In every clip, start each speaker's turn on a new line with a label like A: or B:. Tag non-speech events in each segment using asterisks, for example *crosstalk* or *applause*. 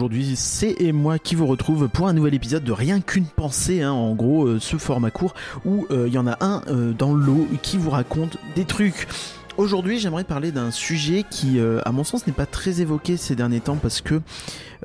A: Aujourd'hui c'est et moi qui vous retrouve pour un nouvel épisode de Rien qu'une pensée, hein, en gros euh, ce format court où euh, il y en a un euh, dans l'eau qui vous raconte des trucs. Aujourd'hui j'aimerais parler d'un sujet qui à mon sens n'est pas très évoqué ces derniers temps parce que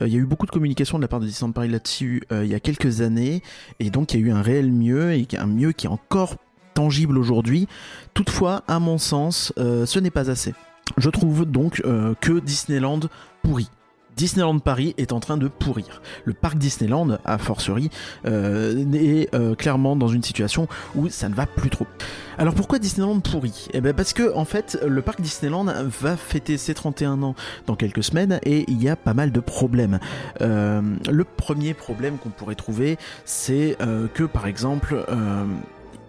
A: il y a eu beaucoup de communication de la part de Disneyland Paris là-dessus il y a quelques années et donc il y a eu un réel mieux et un mieux qui est encore tangible aujourd'hui. Toutefois, à mon sens, ce n'est pas assez. Je trouve donc que Disneyland pourrit. Disneyland Paris est en train de pourrir. Le parc Disneyland, à forcerie, euh, est euh, clairement dans une situation où ça ne va plus trop. Alors pourquoi Disneyland pourrit? Eh bien parce que en fait, le parc Disneyland va fêter ses 31 ans dans quelques semaines et il y a pas mal de problèmes. Euh, le premier problème qu'on pourrait trouver, c'est que par exemple,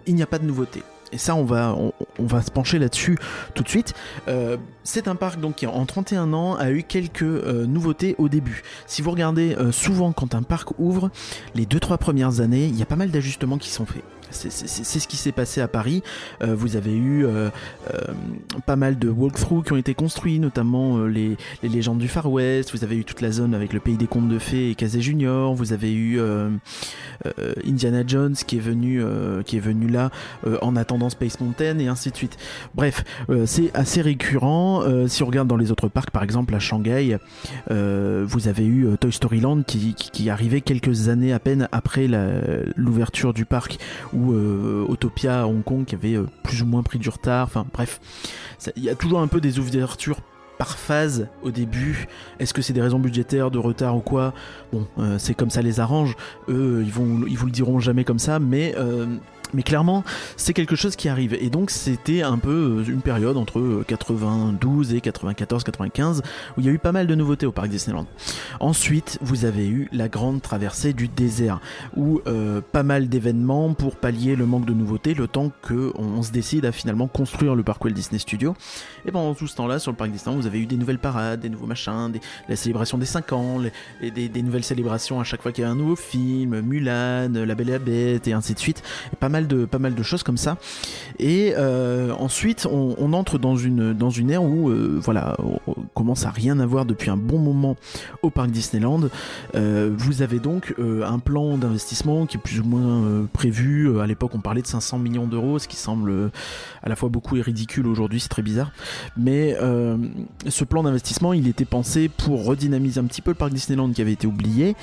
A: il n'y a pas de nouveautés. Et ça, on va, on, va se pencher là-dessus tout de suite. Euh, c'est un parc donc qui en 31 ans a eu quelques euh, nouveautés au début. Si vous regardez euh, souvent quand un parc ouvre, les 2-3 premières années, il y a pas mal d'ajustements qui sont faits. C'est ce qui s'est passé à Paris. Euh, vous avez eu euh, euh, pas mal de walkthroughs qui ont été construits, notamment les, légendes du Far West. Vous avez eu toute la zone avec le pays des contes de fées et Casey Junior. Vous avez eu Indiana Jones qui est venu, là en attendant Space Mountain et ainsi de suite. Bref, c'est assez récurrent. si on regarde dans les autres parcs, par exemple à Shanghai, vous avez eu Toy Story Land qui, qui, arrivait quelques années à peine après l'ouverture du parc ou euh, Autopia à Hong Kong qui avait euh, plus ou moins pris du retard. Enfin bref, il y a toujours un peu des ouvertures par phase au début. Est-ce que c'est des raisons budgétaires, de retard ou quoi? Bon, euh, c'est comme ça les arrange. Eux, ils vont, ils vous le diront jamais comme ça, mais mais clairement, c'est quelque chose qui arrive. Et donc, c'était un peu euh, une période entre 92 euh, et 94, 95, où il y a eu pas mal de nouveautés au parc Disneyland. Ensuite, vous avez eu la grande traversée du désert, où euh, pas mal d'événements pour pallier le manque de nouveautés, le temps qu'on se décide à finalement construire le parc Walt Disney Studio. Et pendant tout ce temps-là, sur le parc Disneyland, vous avez eu des nouvelles parades, des nouveaux machins, des, la célébration des 5 ans, des, des, nouvelles célébrations à chaque fois qu'il y a un nouveau film, Mulan, La Belle et la Bête, et ainsi de suite. Et pas de, pas mal de choses comme ça. Et euh, ensuite, on, entre dans une, dans une ère où, euh, voilà, on commence à rien avoir depuis un bon moment au parc Disneyland. Euh, vous avez donc un plan d'investissement qui est plus ou moins prévu. À l'époque, on parlait de 500 millions d'euros, ce qui semble à la fois beaucoup et ridicule aujourd'hui, c'est très bizarre. Mais ce plan d'investissement, il était pensé pour redynamiser un petit peu le parc Disneyland qui avait été oublié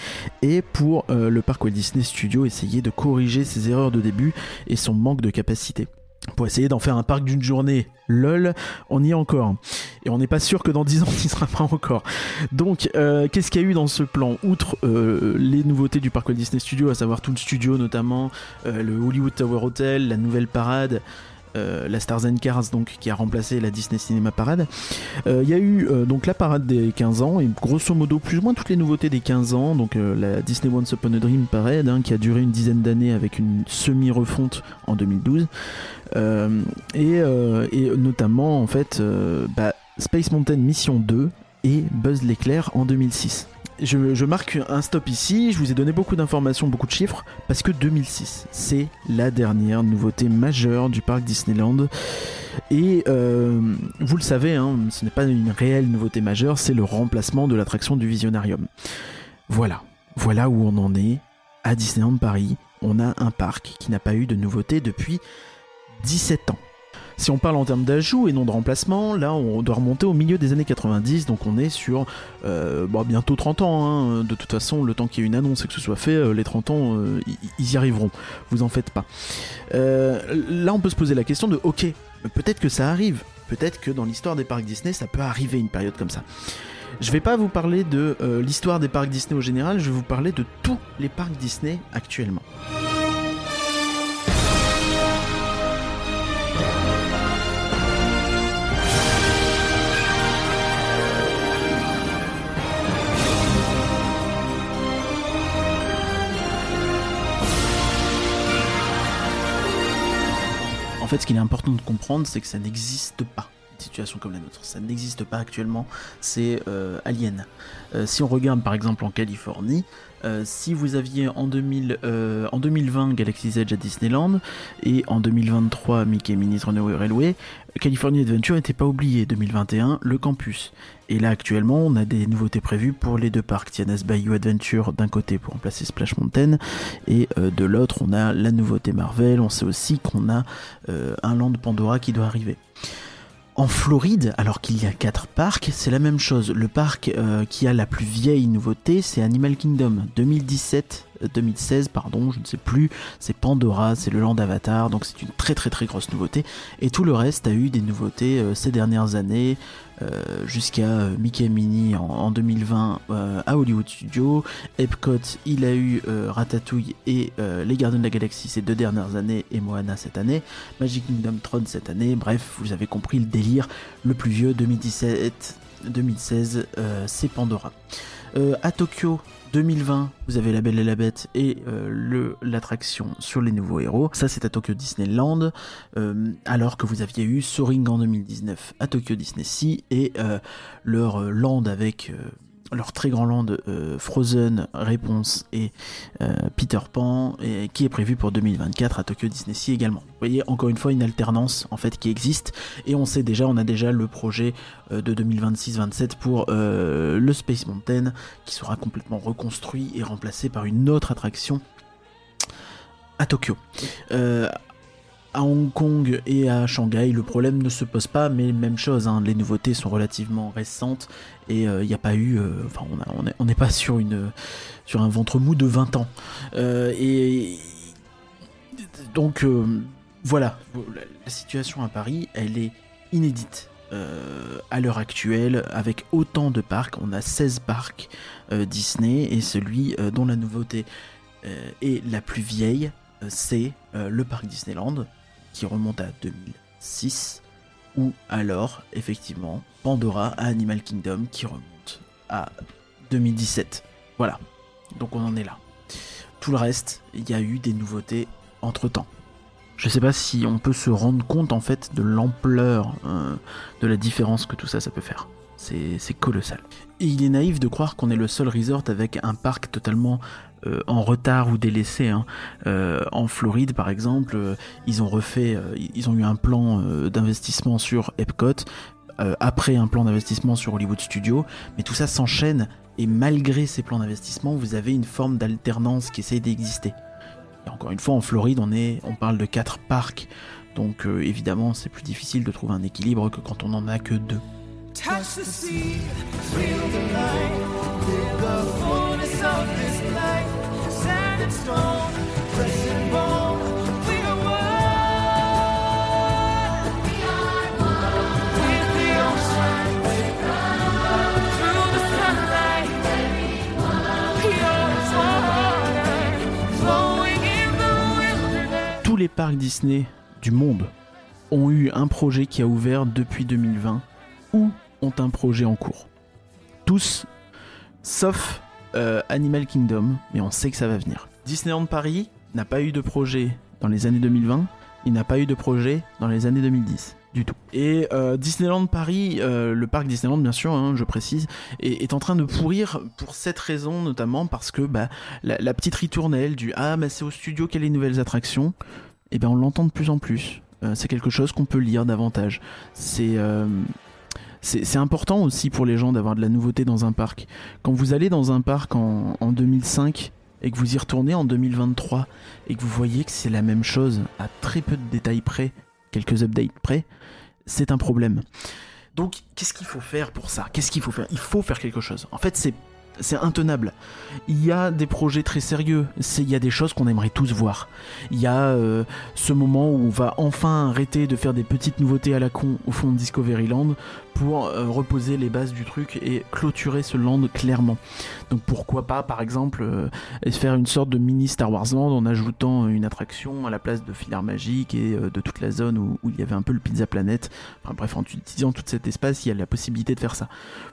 A: et pour le parc Walt Disney Studio essayer de corriger ses erreurs de début et son manque de capacité pour essayer d'en faire un parc d'une journée. LOL, on y est encore. Et on n'est pas sûr que dans 10 ans, *laughs* on n'y sera pas encore. Donc, euh, qu'est-ce qu'il y a eu dans ce plan? Outre euh, les nouveautés du parc Walt Disney Studio, à savoir Toon Studio notamment, euh, le Hollywood Tower Hotel, la nouvelle parade, euh, la Stars and Cars donc qui a remplacé la Disney Cinema Parade. Euh, il y a eu euh, donc la parade des 15 ans et grosso modo plus ou moins toutes les nouveautés des 15 ans. Donc la Disney Once Upon a Dream Parade hein, qui a duré une dizaine d'années avec une semi-refonte en 2012 et, notamment en fait bah, Space Mountain Mission 2 et Buzz l'éclair en 2006 je, marque un stop ici, je vous ai donné beaucoup d'informations, beaucoup de chiffres, parce que 2006, c'est la dernière nouveauté majeure du parc Disneyland. Et euh, vous le savez, hein, ce n'est pas une réelle nouveauté majeure, c'est le remplacement de l'attraction du Visionarium. Voilà, voilà où on en est. À Disneyland Paris, on a un parc qui n'a pas eu de nouveauté depuis 17 ans. Si on parle en termes d'ajout et non de remplacement, là on doit remonter au milieu des années 90, donc on est sur euh, bientôt 30 ans. Hein. De toute façon, le temps qu'il y ait une annonce et que ce soit fait, euh, les 30 ans, euh, ils y arriveront. Vous en faites pas. là on peut se poser la question de ok, peut-être que ça arrive. Peut-être que dans l'histoire des parcs Disney, ça peut arriver une période comme ça. Je vais pas vous parler de l'histoire des parcs Disney au général, je vais vous parler de tous les parcs Disney actuellement. Fait, ce qu'il est important de comprendre, c'est que ça n'existe pas. Situation comme la nôtre. Ça n'existe pas actuellement, c'est alien. si on regarde par exemple en Californie, si vous aviez en, 2000, en 2020 Galaxy's Edge à Disneyland et en 2023 Mickey Minnie's Runaway Railway, California Adventure n'était pas oublié. 2021, le campus. Et là actuellement, on a des nouveautés prévues pour les deux parcs. Tiana's Bayou Adventure d'un côté pour remplacer Splash Mountain et euh, de l'autre, on a la nouveauté Marvel. On sait aussi qu'on a euh, un land Pandora qui doit arriver. En Floride, alors qu'il y a quatre parcs, c'est la même chose. Le parc euh, qui a la plus vieille nouveauté, c'est Animal Kingdom 2017 2016, pardon, je ne sais plus, c'est Pandora, c'est le Land Avatar, donc c'est une très très très grosse nouveauté. Et tout le reste a eu des nouveautés euh, ces dernières années, euh, jusqu'à euh, Mickey Mini en, 2020 à Hollywood Studios. Epcot, il a eu Ratatouille et Les Gardiens de la Galaxie ces deux dernières années et Moana cette année. Magic Kingdom Tron cette année. Bref, vous avez compris le délire. Le plus vieux, 2017, 2016, c'est Pandora. À Tokyo, 2020, vous avez La Belle et la Bête et euh, l'attraction sur les nouveaux héros. Ça, c'est à Tokyo Disneyland. Euh, alors que vous aviez eu Soaring en 2019 à Tokyo Disney Sea et euh, leur land avec leur très grand land euh, Frozen, Réponse et euh, Peter Pan, et, qui est prévu pour 2024 à Tokyo Disney Sea également. Vous voyez encore une fois une alternance en fait qui existe et on sait déjà, on a déjà le projet euh, de 2026-27 pour le Space Mountain qui sera complètement reconstruit et remplacé par une autre attraction à Tokyo à Hong Kong et à Shanghai, le problème ne se pose pas, mais même chose, hein, les nouveautés sont relativement récentes et il euh, n'y a pas eu, euh, enfin on n'est pas *laughs* sur, une, sur un ventre mou de 20 ans. Euh, et donc voilà, la situation à Paris, elle est inédite. à l'heure actuelle, avec autant de parcs, on a 16 parcs Disney et celui dont la nouveauté est la plus vieille, c'est le parc Disneyland, qui remonte à 2006, ou alors, effectivement, Pandora à Animal Kingdom qui remonte à 2017. Voilà, donc on en est là. Tout le reste, il y a eu des nouveautés entre-temps. Je sais pas si on peut se rendre compte en fait de l'ampleur euh, de la différence que tout ça, ça peut faire. C'est colossal. Et il est naïf de croire qu'on est le seul resort avec un parc totalement euh, en retard ou délaissé. Hein. Euh, en Floride, par exemple, euh, ils ont refait, ils ont eu un plan d'investissement sur Epcot, après un plan d'investissement sur Hollywood Studios, mais tout ça s'enchaîne et malgré ces plans d'investissement, vous avez une forme d'alternance qui essaye d'exister. Encore une fois, en Floride, on, est, on parle de quatre parcs, donc évidemment, c'est plus difficile de trouver un équilibre que quand on en a que deux. Touch the sea, feel the light, live the fullness of this life. Sand and stone, flesh and bone. Tous les parcs Disney du monde ont eu un projet qui a ouvert depuis 2020 ou ont un projet en cours. Tous, sauf euh, Animal Kingdom, mais on sait que ça va venir. Disneyland Paris n'a pas eu de projet dans les années 2020, il n'a pas eu de projet dans les années 2010 du tout. Et euh, Disneyland Paris, euh, le parc Disneyland bien sûr, hein, je précise, est, en train de pourrir pour cette raison notamment parce que bah, la, petite ritournelle du ah mais c'est au studio a les nouvelles attractions, et eh ben on l'entend de plus en plus. c'est quelque chose qu'on peut lire davantage. C'est c'est important aussi pour les gens d'avoir de la nouveauté dans un parc. Quand vous allez dans un parc en, 2005 et que vous y retournez en 2023 et que vous voyez que c'est la même chose à très peu de détails près, quelques updates près, c'est un problème. Donc, qu'est-ce qu'il faut faire pour ça? Qu'est-ce qu'il faut faire? Il faut faire quelque chose. En fait, c'est c'est intenable. Il y a des projets très sérieux, il y a des choses qu'on aimerait tous voir. Il y a euh, ce moment où on va enfin arrêter de faire des petites nouveautés à la con au fond de Discoveryland pour euh, reposer les bases du truc et clôturer ce land clairement. Donc pourquoi pas par exemple euh, faire une sorte de mini Star Wars Land en ajoutant une attraction à la place de Filaire Magique et euh, de toute la zone où, il y avait un peu le Pizza Planet. Enfin bref, en utilisant tout cet espace, il y a la possibilité de faire ça.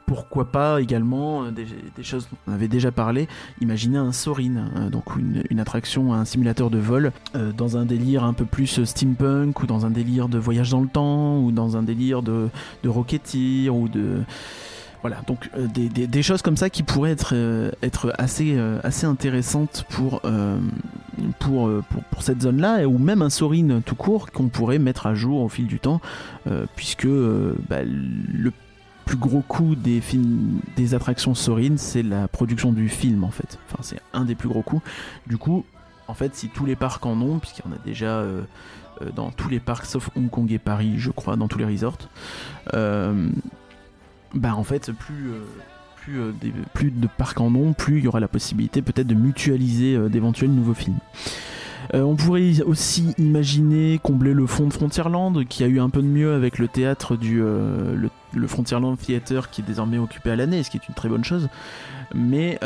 A: Pourquoi pas également des, choses dont on avait déjà parlé, imaginer un Sorin, donc une, attraction, un simulateur de vol dans un délire un peu plus steampunk ou dans un délire de voyage dans le temps ou dans un délire de, de ou de voilà. Donc euh, des, choses comme ça qui pourraient être euh, euh, assez intéressantes pour, cette zone là ou même un Sorin tout court qu'on pourrait mettre à jour au fil du temps puisque bah, le plus gros coût des des attractions Sorin c'est la production du film en fait. Enfin c'est un des plus gros coûts. Du coup en fait si tous les parcs en ont puisqu'il y en a déjà dans tous les parcs sauf Hong Kong et Paris, je crois, dans tous les resorts. Euh, bah en fait, plus euh, plus, de parcs en ont, plus il y aura la possibilité peut-être de mutualiser d'éventuels nouveaux films. on pourrait aussi imaginer combler le fond de Frontierland, qui a eu un peu de mieux avec le théâtre du le Frontierland Theater, qui est désormais occupé à l'année, ce qui est une très bonne chose. Mais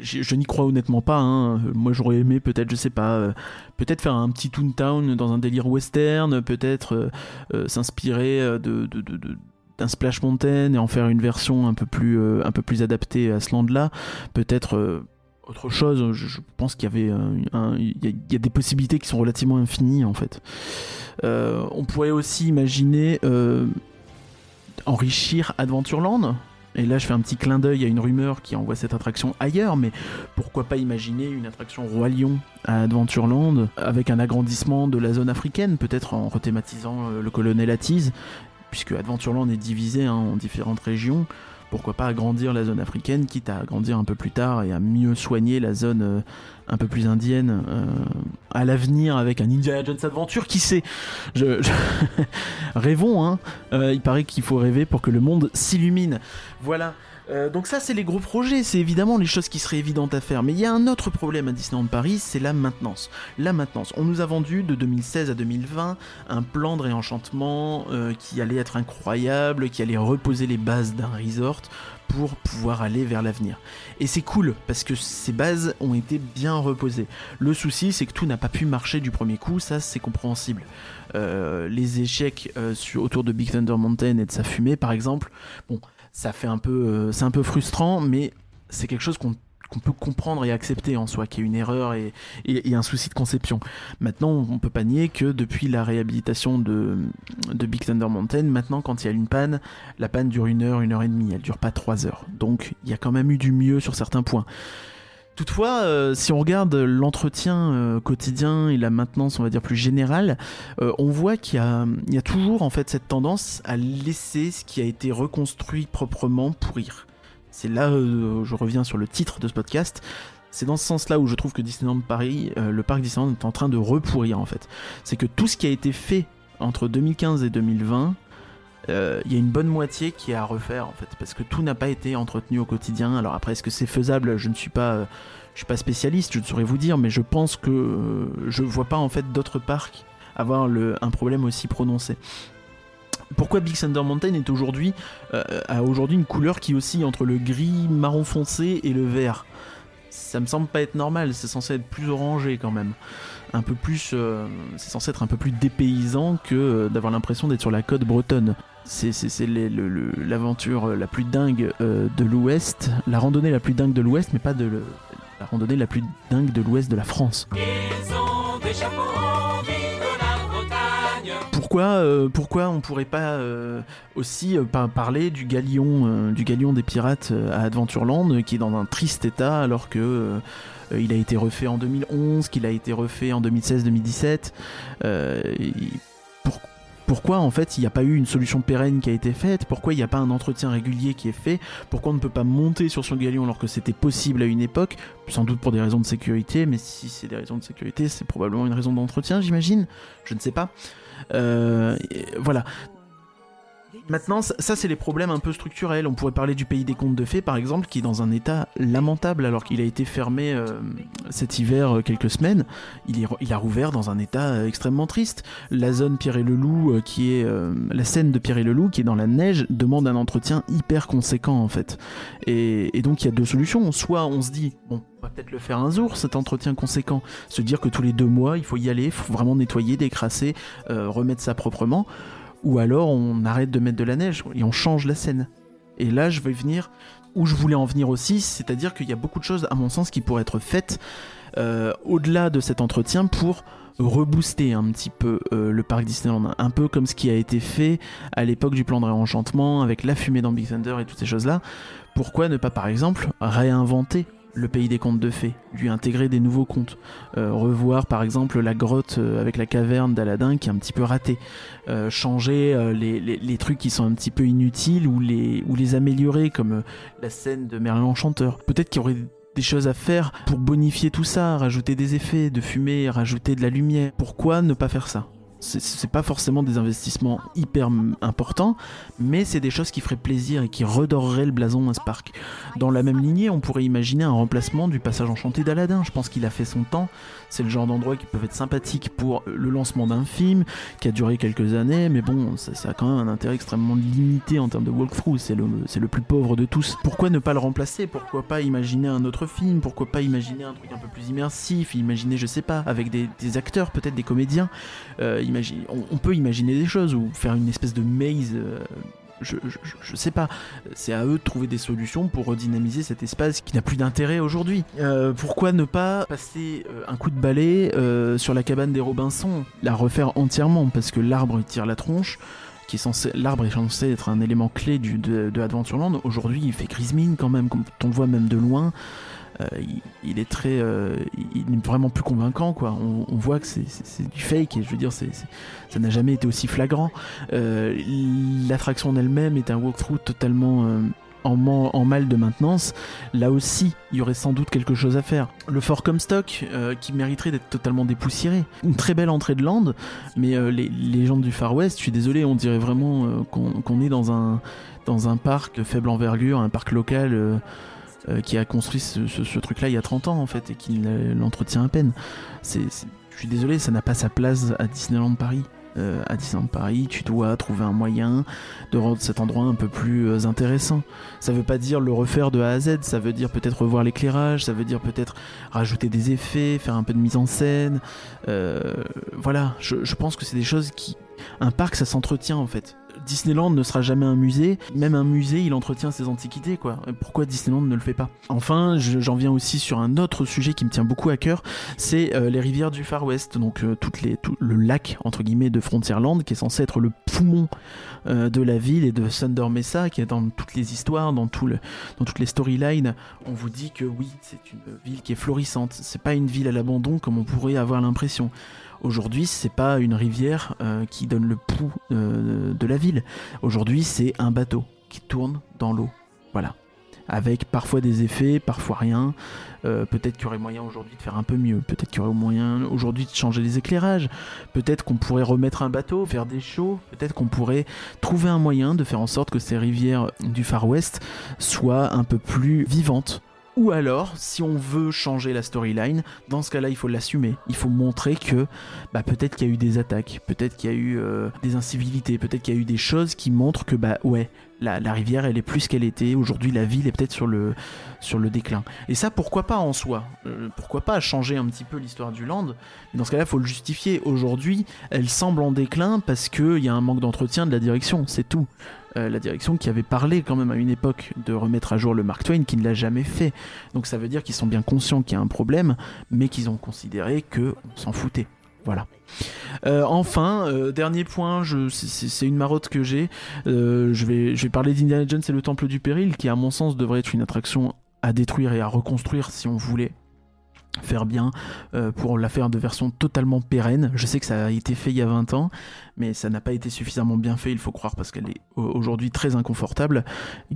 A: je, n'y crois honnêtement pas. Hein. Moi, j'aurais aimé peut-être, je sais pas, euh, peut-être faire un petit Toontown dans un délire western, peut-être euh, euh, s'inspirer de, Splash Mountain et en faire une version un peu plus, un peu plus adaptée à ce land-là. Peut-être autre chose. Je, pense qu'il y avait, il y, a des possibilités qui sont relativement infinies en fait. on pourrait aussi imaginer enrichir Adventureland et là, je fais un petit clin d'œil à une rumeur qui envoie cette attraction ailleurs, mais pourquoi pas imaginer une attraction Roi Lion à Adventureland avec un agrandissement de la zone africaine, peut-être en rethématisant euh, le colonel Attise, puisque Adventureland est divisé hein, en différentes régions pourquoi pas agrandir la zone africaine, quitte à agrandir un peu plus tard et à mieux soigner la zone euh, un peu plus indienne euh, à l'avenir avec un Indiana Jones Adventure, qui sait? Je, *laughs* Rêvons, hein euh, Il paraît qu'il faut rêver pour que le monde s'illumine. Voilà. Euh, donc ça c'est les gros projets, c'est évidemment les choses qui seraient évidentes à faire. Mais il y a un autre problème à Disneyland Paris, c'est la maintenance. La maintenance. On nous a vendu de 2016 à 2020 un plan de réenchantement euh, qui allait être incroyable, qui allait reposer les bases d'un resort pour pouvoir aller vers l'avenir. Et c'est cool parce que ces bases ont été bien reposées. Le souci c'est que tout n'a pas pu marcher du premier coup, ça c'est compréhensible. Euh, les échecs autour de Big Thunder Mountain et de sa fumée par exemple, bon ça fait un peu, euh, c'est un peu frustrant, mais c'est quelque chose qu'on peut comprendre et accepter en soi, qui est une erreur et, un souci de conception. Maintenant, on peut pas nier que depuis la réhabilitation de, de Big Thunder Mountain, maintenant quand il y a une panne, la panne dure une heure, une heure et demie, elle dure pas trois heures. Donc il y a quand même eu du mieux sur certains points. Toutefois, euh, si on regarde l'entretien euh, quotidien et la maintenance, on va dire plus générale, euh, on voit qu'il y, a, toujours en fait cette tendance à laisser ce qui a été reconstruit proprement pourrir. C'est là, je reviens sur le titre de ce podcast. C'est dans ce sens-là où je trouve que Disneyland Paris, le parc Disneyland est en train de repourrir en fait. C'est que tout ce qui a été fait entre 2015 et 2020 il y a une bonne moitié qui est à refaire en fait parce que tout n'a pas été entretenu au quotidien. Alors après est-ce que c'est faisable? Je ne suis pas je suis pas spécialiste je ne saurais vous dire mais je pense que euh, je vois pas en fait d'autres parcs avoir un problème aussi prononcé. Pourquoi Big Thunder Mountain est aujourd'hui euh, a aujourd'hui une couleur qui oscille entre le gris marron foncé et le vert? Ça me semble pas être normal c'est censé être plus orangé quand même. Un peu plus euh, c'est censé être un peu plus dépaysant que d'avoir l'impression d'être sur la côte bretonne. C'est l'aventure la plus dingue euh, de l'Ouest, la randonnée la plus dingue de l'Ouest, mais pas de la randonnée la plus dingue de l'Ouest de la France. Pourquoi, euh, pourquoi on pourrait pas euh, aussi parler du galion, du galion des pirates à Adventureland, qui est dans un triste état alors que il a été refait en 2011, qu'il a été refait en 2016-2017 pourquoi en fait il n'y a pas eu une solution pérenne qui a été faite, pourquoi il n'y a pas un entretien régulier qui est fait, pourquoi on ne peut pas monter sur son galion alors que c'était possible à une époque, sans doute pour des raisons de sécurité, mais si c'est des raisons de sécurité, c'est probablement une raison d'entretien, j'imagine, je ne sais pas. Euh, voilà. Maintenant, ça, c'est les problèmes un peu structurels. On pourrait parler du pays des contes de fées, par exemple, qui est dans un état lamentable, alors qu'il a été fermé euh, cet hiver euh, quelques semaines. Il, a rouvert dans un état euh, extrêmement triste. La zone Pierre et le Loup, qui est la scène de Pierre et le Loup, qui est dans la neige, demande un entretien hyper conséquent en fait. Et donc il y a deux solutions. Soit on se dit, bon, on va peut-être le faire un jour, cet entretien conséquent. Se dire que tous les deux mois, il faut y aller, il faut vraiment nettoyer, décrasser, remettre ça proprement ou alors on arrête de mettre de la neige et on change la scène. Et là, je vais venir où je voulais en venir aussi, c'est-à-dire qu'il y a beaucoup de choses, à mon sens, qui pourraient être faites euh, au-delà de cet entretien pour rebooster un petit peu euh, le parc Disneyland, un peu comme ce qui a été fait à l'époque du plan de réenchantement avec la fumée dans Big Thunder et toutes ces choses-là. Pourquoi ne pas, par exemple, réinventer le pays des contes de fées, lui intégrer des nouveaux contes, euh, revoir par exemple la grotte euh, avec la caverne d'Aladin qui est un petit peu ratée, euh, changer les, trucs qui sont un petit peu inutiles ou les, ou les améliorer comme la scène de Merlin Enchanteur. Peut-être qu'il y aurait des choses à faire pour bonifier tout ça, rajouter des effets de fumée, rajouter de la lumière. Pourquoi ne pas faire ça? C'est pas forcément des investissements hyper importants, mais c'est des choses qui feraient plaisir et qui redoreraient le blason à. Dans la même lignée, on pourrait imaginer un remplacement du passage enchanté d'Aladin. Je pense qu'il a fait son temps. C'est le genre d'endroit qui peut être sympathique pour le lancement d'un film qui a duré quelques années, mais bon, ça, a quand même un intérêt extrêmement limité en termes de walkthrough. C'est le, le plus pauvre de tous. Pourquoi ne pas le remplacer? Pourquoi pas imaginer un autre film? Pourquoi pas imaginer un truc un peu plus immersif? Imaginer, je sais pas, avec des, acteurs, peut-être des comédiens. Euh, on, peut imaginer des choses ou faire une espèce de maze. Euh, je, sais pas. C'est à eux de trouver des solutions pour redynamiser cet espace qui n'a plus d'intérêt aujourd'hui. Euh, pourquoi ne pas passer euh, un coup de balai sur la cabane des Robinson, la refaire entièrement? Parce que l'arbre tire la tronche. L'arbre est censé être un élément clé du, de, Adventureland. Aujourd'hui, il fait grise mine quand même, quand on voit même de loin. Euh, il, est très, euh, il est vraiment plus convaincant quoi. On, voit que c'est du fake et je veux dire, c'est ça n'a jamais été aussi flagrant. Euh, l'attraction en elle-même est un walkthrough totalement en, mal de maintenance, là aussi, il y aurait sans doute quelque chose à faire. Le Fort Comstock, qui mériterait d'être totalement dépoussiéré. Une très belle entrée de land, mais les, gens du Far West, je suis désolé, on dirait vraiment qu'on est dans un, dans un parc faible envergure, un parc local qui a construit ce, truc-là il y a 30 ans en fait et qui l'entretient à peine. Je suis désolé, ça n'a pas sa place à Disneyland Paris. Euh, à Disneyland Paris, tu dois trouver un moyen de rendre cet endroit un peu plus euh, intéressant. Ça veut pas dire le refaire de A à Z, ça veut dire peut-être revoir l'éclairage, ça veut dire peut-être rajouter des effets, faire un peu de mise en scène. voilà, je pense que c'est des choses qui... Un parc, ça s'entretient en fait. Disneyland ne sera jamais un musée. Même un musée, il entretient ses antiquités, quoi. Pourquoi Disneyland ne le fait pas? Enfin, j'en viens aussi sur un autre sujet qui me tient beaucoup à cœur, c'est euh, les rivières du Far West, donc euh, tout le lac entre guillemets de Frontierland, qui est censé être le poumon euh, de la ville et de Thunder Mesa, qui est dans toutes les histoires, dans, dans toutes les storylines. On vous dit que oui, c'est une ville qui est florissante. C'est pas une ville à l'abandon comme on pourrait avoir l'impression. Aujourd'hui, c'est pas une rivière euh, qui donne le pouls euh, de la ville. Aujourd'hui, c'est un bateau qui tourne dans l'eau. Voilà. Avec parfois des effets, parfois rien. Euh, peut-être qu'il y aurait moyen aujourd'hui de faire un peu mieux. Peut-être qu'il y aurait moyen aujourd'hui de changer les éclairages. Peut-être qu'on pourrait remettre un bateau, faire des shows. Peut-être qu'on pourrait trouver un moyen de faire en sorte que ces rivières du Far West soient un peu plus vivantes ou alors, si on veut changer la storyline, dans ce cas-là, il faut l'assumer. Il faut montrer que bah, peut-être qu'il y a eu des attaques, peut-être qu'il y a eu euh, des incivilités, peut-être qu'il y a eu des choses qui montrent que bah ouais, la, rivière elle est plus qu'elle était. Aujourd'hui, la ville est peut-être sur le, déclin. Et ça, pourquoi pas en soi? Euh, Pourquoi pas changer un petit peu l'histoire du land? Dans ce cas-là, il faut le justifier. Aujourd'hui, elle semble en déclin parce qu'il y a un manque d'entretien de la direction, c'est tout. Euh, la direction qui avait parlé quand même à une époque de remettre à jour le Mark Twain, qui ne l'a jamais fait. Donc ça veut dire qu'ils sont bien conscients qu'il y a un problème, mais qu'ils ont considéré que s'en foutait. Voilà. Euh, enfin, euh, dernier point, c'est une marotte que j'ai. je, vais, je vais parler d'Indiana Jones et le Temple du Péril, qui à mon sens devrait être une attraction à détruire et à reconstruire si on voulait faire bien euh, pour la faire de version totalement pérenne. Je sais que ça a été fait il y a 20 ans, mais ça n'a pas été suffisamment bien fait, il faut croire, parce qu'elle est aujourd'hui très inconfortable.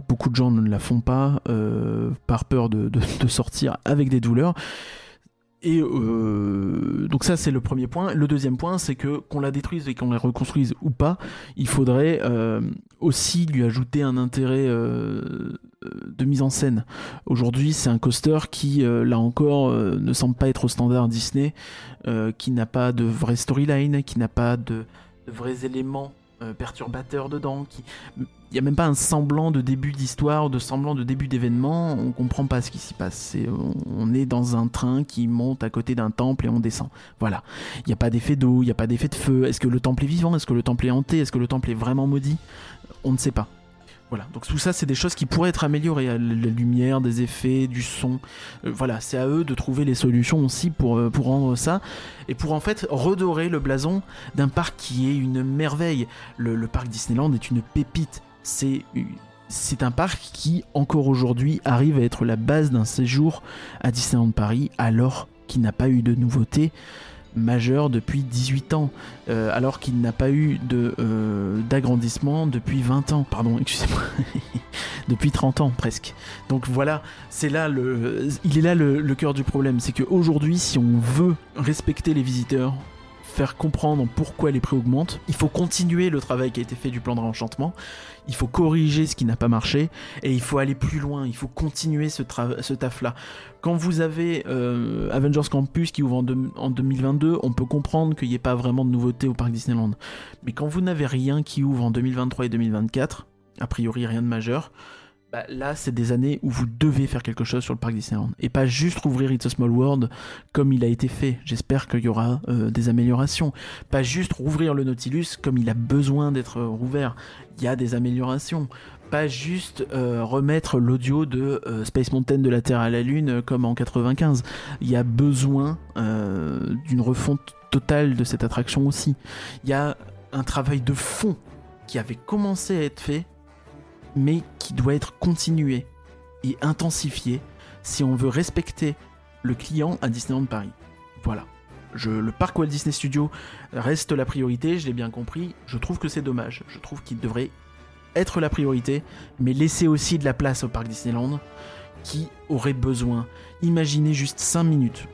A: Beaucoup de gens ne la font pas euh, par peur de, sortir avec des douleurs. Et euh, donc ça c'est le premier point. Le deuxième point c'est que qu'on la détruise et qu'on la reconstruise ou pas, il faudrait euh, aussi lui ajouter un intérêt euh, de mise en scène. Aujourd'hui c'est un coaster qui là encore ne semble pas être au standard Disney, qui n'a pas de vraie storyline, qui n'a pas de vrais éléments perturbateurs dedans, qui il n'y a même pas un semblant de début d'histoire, de semblant de début d'événement, on comprend pas ce qui s'y passe. on est dans un train qui monte à côté d'un temple et on descend. Voilà. Il n'y a pas d'effet d'eau, il n'y a pas d'effet de feu. Est-ce que le temple est vivant? Est-ce que le temple est hanté? Est-ce que le temple est vraiment maudit? On ne sait pas. Voilà, donc tout ça, c'est des choses qui pourraient être améliorées. La lumière, des effets, du son. Euh, voilà, c'est à eux de trouver les solutions aussi pour, euh, pour rendre ça. Et pour en fait redorer le blason d'un parc qui est une merveille. le parc Disneyland est une pépite c'est un parc qui, encore aujourd'hui, arrive à être la base d'un séjour à Disneyland Paris, alors qu'il n'a pas eu de nouveautés majeures depuis 18 ans, euh, alors qu'il n'a pas eu euh, d'agrandissement depuis 20 ans, pardon, *laughs* excusez-moi, depuis 30 ans presque. Donc voilà, c'est là le, il est là le, le cœur du problème, c'est qu'aujourd'hui, si on veut respecter les visiteurs, faire comprendre pourquoi les prix augmentent. Il faut continuer le travail qui a été fait du plan de réenchantement. Il faut corriger ce qui n'a pas marché et il faut aller plus loin. Il faut continuer ce, taf-là. Quand vous avez euh, Avengers Campus qui ouvre en, en 2022, on peut comprendre qu'il n'y ait pas vraiment de nouveautés au parc Disneyland. Mais quand vous n'avez rien qui ouvre en 2023 et 2024, a priori rien de majeur, bah, là, c'est des années où vous devez faire quelque chose sur le parc Disneyland. Et pas juste rouvrir It's a Small World comme il a été fait. J'espère qu'il y aura euh, des améliorations. Pas juste rouvrir le Nautilus comme il a besoin d'être rouvert. Il y a des améliorations. Pas juste euh, remettre l'audio de euh, Space Mountain de la Terre à la Lune comme en 95. Il y a besoin d'une refonte totale de cette attraction aussi. Il y a un travail de fond qui avait commencé à être fait mais qui doit être continué et intensifié si on veut respecter le client à Disneyland Paris. Voilà. Le parc Walt Disney Studio reste la priorité, je l'ai bien compris. Je trouve que c'est dommage. Je trouve qu'il devrait être la priorité, mais laisser aussi de la place au parc Disneyland qui aurait besoin. Imaginez juste 5 minutes.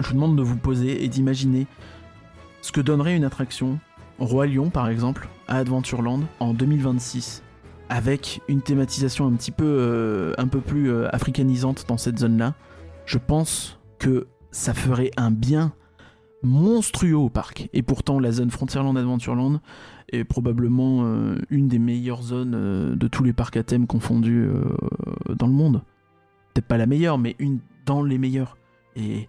A: Je vous demande de vous poser et d'imaginer ce que donnerait une attraction, Roi Lion par exemple, à Adventureland en 2026 avec une thématisation un petit peu, euh, un peu plus euh, africanisante dans cette zone-là, je pense que ça ferait un bien monstrueux au parc. Et pourtant, la zone Frontierland Adventureland est probablement euh, une des meilleures zones de tous les parcs à thème confondus dans le monde. Peut-être pas la meilleure, mais une dans les meilleures. Et,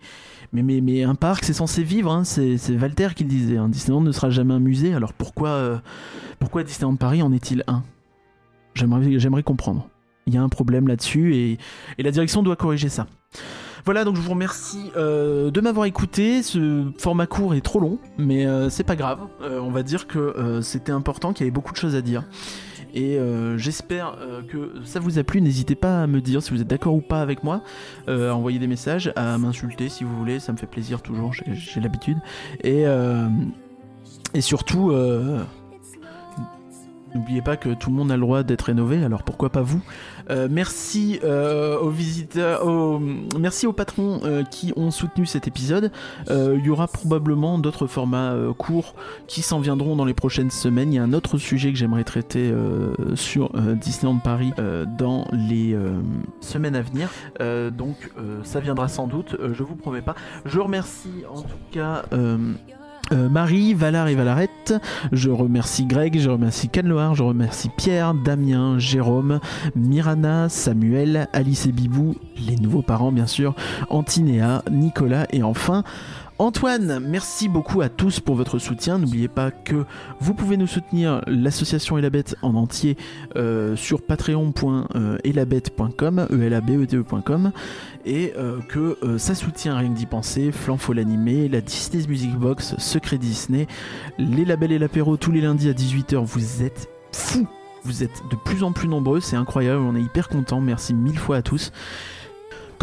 A: mais, mais, un parc, c'est censé vivre, hein. c'est Walter qui le disait. Hein. Disneyland ne sera jamais un musée, alors pourquoi, pourquoi Disneyland Paris en est-il un? J'aimerais comprendre. Il y a un problème là-dessus et, la direction doit corriger ça. Voilà, donc je vous remercie euh, de m'avoir écouté. Ce format court est trop long, mais euh, c'est pas grave. Euh, on va dire que c'était important, qu'il y avait beaucoup de choses à dire. Et j'espère que ça vous a plu. N'hésitez pas à me dire si vous êtes d'accord ou pas avec moi. à envoyer des messages, à m'insulter si vous voulez. Ça me fait plaisir toujours, j'ai l'habitude. Et, et surtout N'oubliez pas que tout le monde a le droit d'être rénové, alors pourquoi pas vous euh, Merci euh, aux visiteurs, merci aux patrons euh, qui ont soutenu cet épisode. Il y aura probablement d'autres formats courts qui s'en viendront dans les prochaines semaines. Il y a un autre sujet que j'aimerais traiter sur Disneyland Paris dans les semaines à venir. donc ça viendra sans doute, je vous promets pas. Je remercie en tout cas euh, Marie, Valar et Valarette. Je remercie Greg, je remercie Canloar, je remercie Pierre, Damien, Jérôme, Mirana, Samuel, Alice et Bibou, les nouveaux parents bien sûr, Antinéa, Nicolas et enfin Antoine, merci beaucoup à tous pour votre soutien. N'oubliez pas que vous pouvez nous soutenir l'association Elabette en entier euh, sur patreon.elabette.com, e b e t ecom et euh, que euh, ça soutient rien que d'y penser, Flan l'animé, la Disney's Music Box, Secret Disney, les labels et l'apéro tous les lundis à 18h. Vous êtes fous, vous êtes de plus en plus nombreux, c'est incroyable, on est hyper content. Merci mille fois à tous.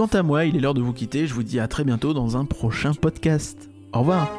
A: Quant à moi, il est l'heure de vous quitter. Je vous dis à très bientôt dans un prochain podcast. Au revoir.